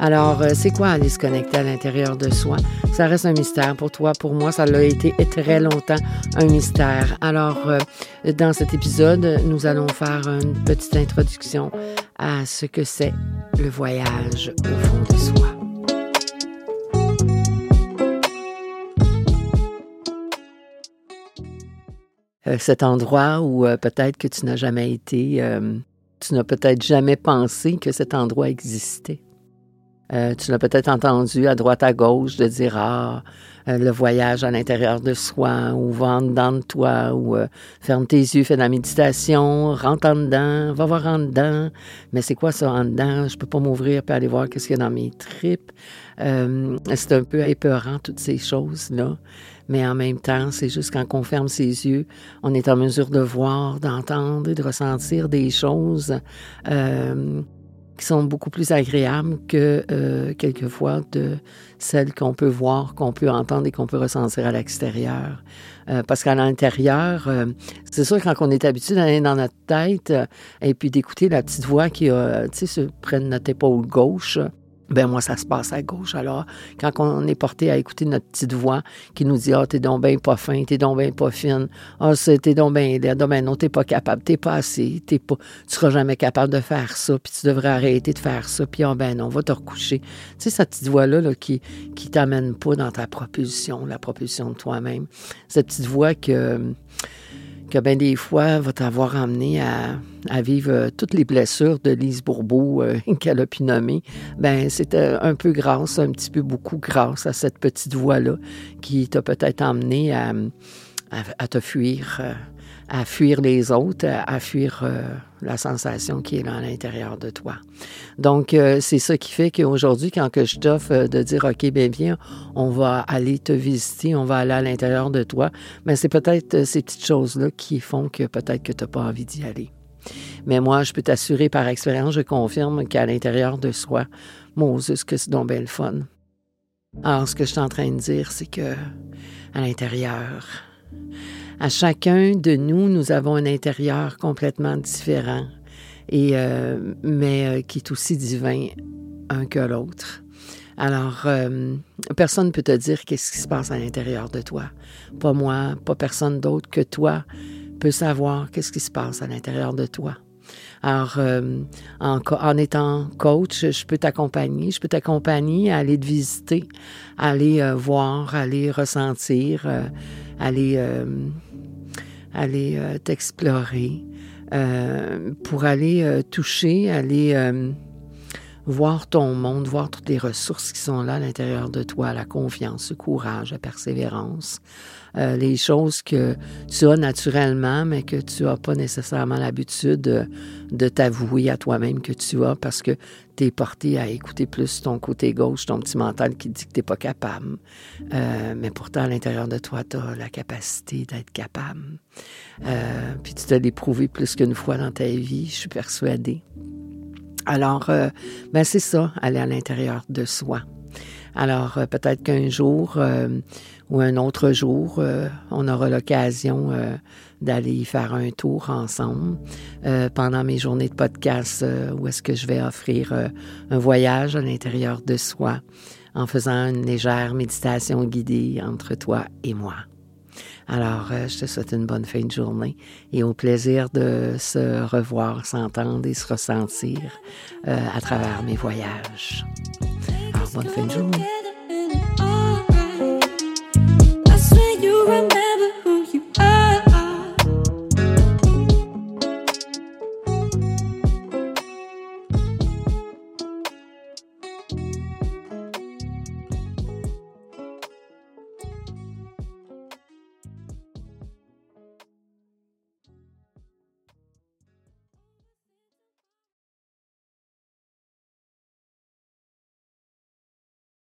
Alors, euh, c'est quoi aller se connecter à l'intérieur de soi? Ça reste un mystère pour toi. Pour moi, ça l'a été très longtemps un mystère. Alors, euh, dans cet épisode, nous allons faire une petite introduction à ce que c'est le voyage au fond de soi. Cet endroit où peut-être que tu n'as jamais été, tu n'as peut-être jamais pensé que cet endroit existait. Euh, tu l'as peut-être entendu à droite à gauche de dire ah euh, le voyage à l'intérieur de soi ou va en dedans de toi ou euh, ferme tes yeux, fais de la méditation, rentre en dedans, va voir en dedans. Mais c'est quoi ça en dedans? Je peux pas m'ouvrir puis aller voir qu'est-ce qu'il y a dans mes tripes. c'est un peu épeurant toutes ces choses-là. Mais en même temps, c'est juste quand on ferme ses yeux, on est en mesure de voir, d'entendre et de ressentir des choses qui sont beaucoup plus agréables que euh, quelquefois de celles qu'on peut voir, qu'on peut entendre et qu'on peut ressentir à l'extérieur. Euh, parce qu'à l'intérieur, euh, c'est sûr quand on est habitué d'aller dans notre tête et puis d'écouter la petite voix qui a, tu sais, se prenne notre épaule gauche, ben moi, ça se passe à gauche. Alors, quand on est porté à écouter notre petite voix qui nous dit Ah, oh, t'es donc bien pas fin, t'es donc bien pas fine, ah, oh, t'es donc bien laid, ben non, t'es pas capable, t'es pas assez, t'es pas, tu seras jamais capable de faire ça, puis tu devrais arrêter de faire ça, puis oh, ben non, va te recoucher. Tu sais, cette petite voix-là là, qui, qui t'amène pas dans ta propulsion, la propulsion de toi-même. Cette petite voix que que bien des fois va t'avoir amené à, vivre euh, toutes les blessures de Lise Bourbeau euh, qu'elle a pu nommer, ben c'était un peu grâce, un petit peu beaucoup grâce à cette petite voix-là qui t'a peut-être amené à, à, te fuir, euh, à fuir les autres, à, fuir la sensation qui est là à l'intérieur de toi. Donc, c'est ça qui fait qu'aujourd'hui, quand que je t'offre de dire, OK, bien, bien, on va aller te visiter, on va aller à l'intérieur de toi, mais c'est peut-être ces petites choses-là qui font que peut-être que tu n'as pas envie d'y aller. Mais moi, je peux t'assurer par expérience, je confirme qu'à l'intérieur de soi, Moses, que c'est donc bien le fun. Alors, ce que je suis en train de dire, c'est que à l'intérieur, à chacun de nous, nous avons un intérieur complètement différent, et, euh, mais euh, qui est aussi divin un que l'autre. Alors, euh, personne ne peut te dire qu'est-ce qui se passe à l'intérieur de toi. Pas moi, pas personne d'autre que toi peut savoir qu'est-ce qui se passe à l'intérieur de toi. Alors, en, en, étant coach, je peux t'accompagner. Je peux t'accompagner à aller te visiter, aller voir, aller ressentir, aller aller euh, t'explorer, euh, pour aller euh, toucher, aller voir ton monde, voir toutes les ressources qui sont là à l'intérieur de toi, la confiance, le courage, la persévérance, euh, les choses que tu as naturellement, mais que tu n'as pas nécessairement l'habitude de, t'avouer à toi-même que tu as parce que tu es porté à écouter plus ton côté gauche, ton petit mental qui dit que tu n'es pas capable. Euh, mais pourtant, à l'intérieur de toi, tu as la capacité d'être capable. Euh, puis tu t'as l'éprouvé plus qu'une fois dans ta vie, je suis persuadée. Alors, ben c'est ça, aller à l'intérieur de soi. Alors, euh, peut-être qu'un jour euh, ou un autre jour, euh, on aura l'occasion d'aller y faire un tour ensemble pendant mes journées de podcast où est-ce que je vais offrir un voyage à l'intérieur de soi en faisant une légère méditation guidée entre toi et moi. Alors, je te souhaite une bonne fin de journée et au plaisir de se revoir, s'entendre et se ressentir à travers mes voyages. bonne fin de journée.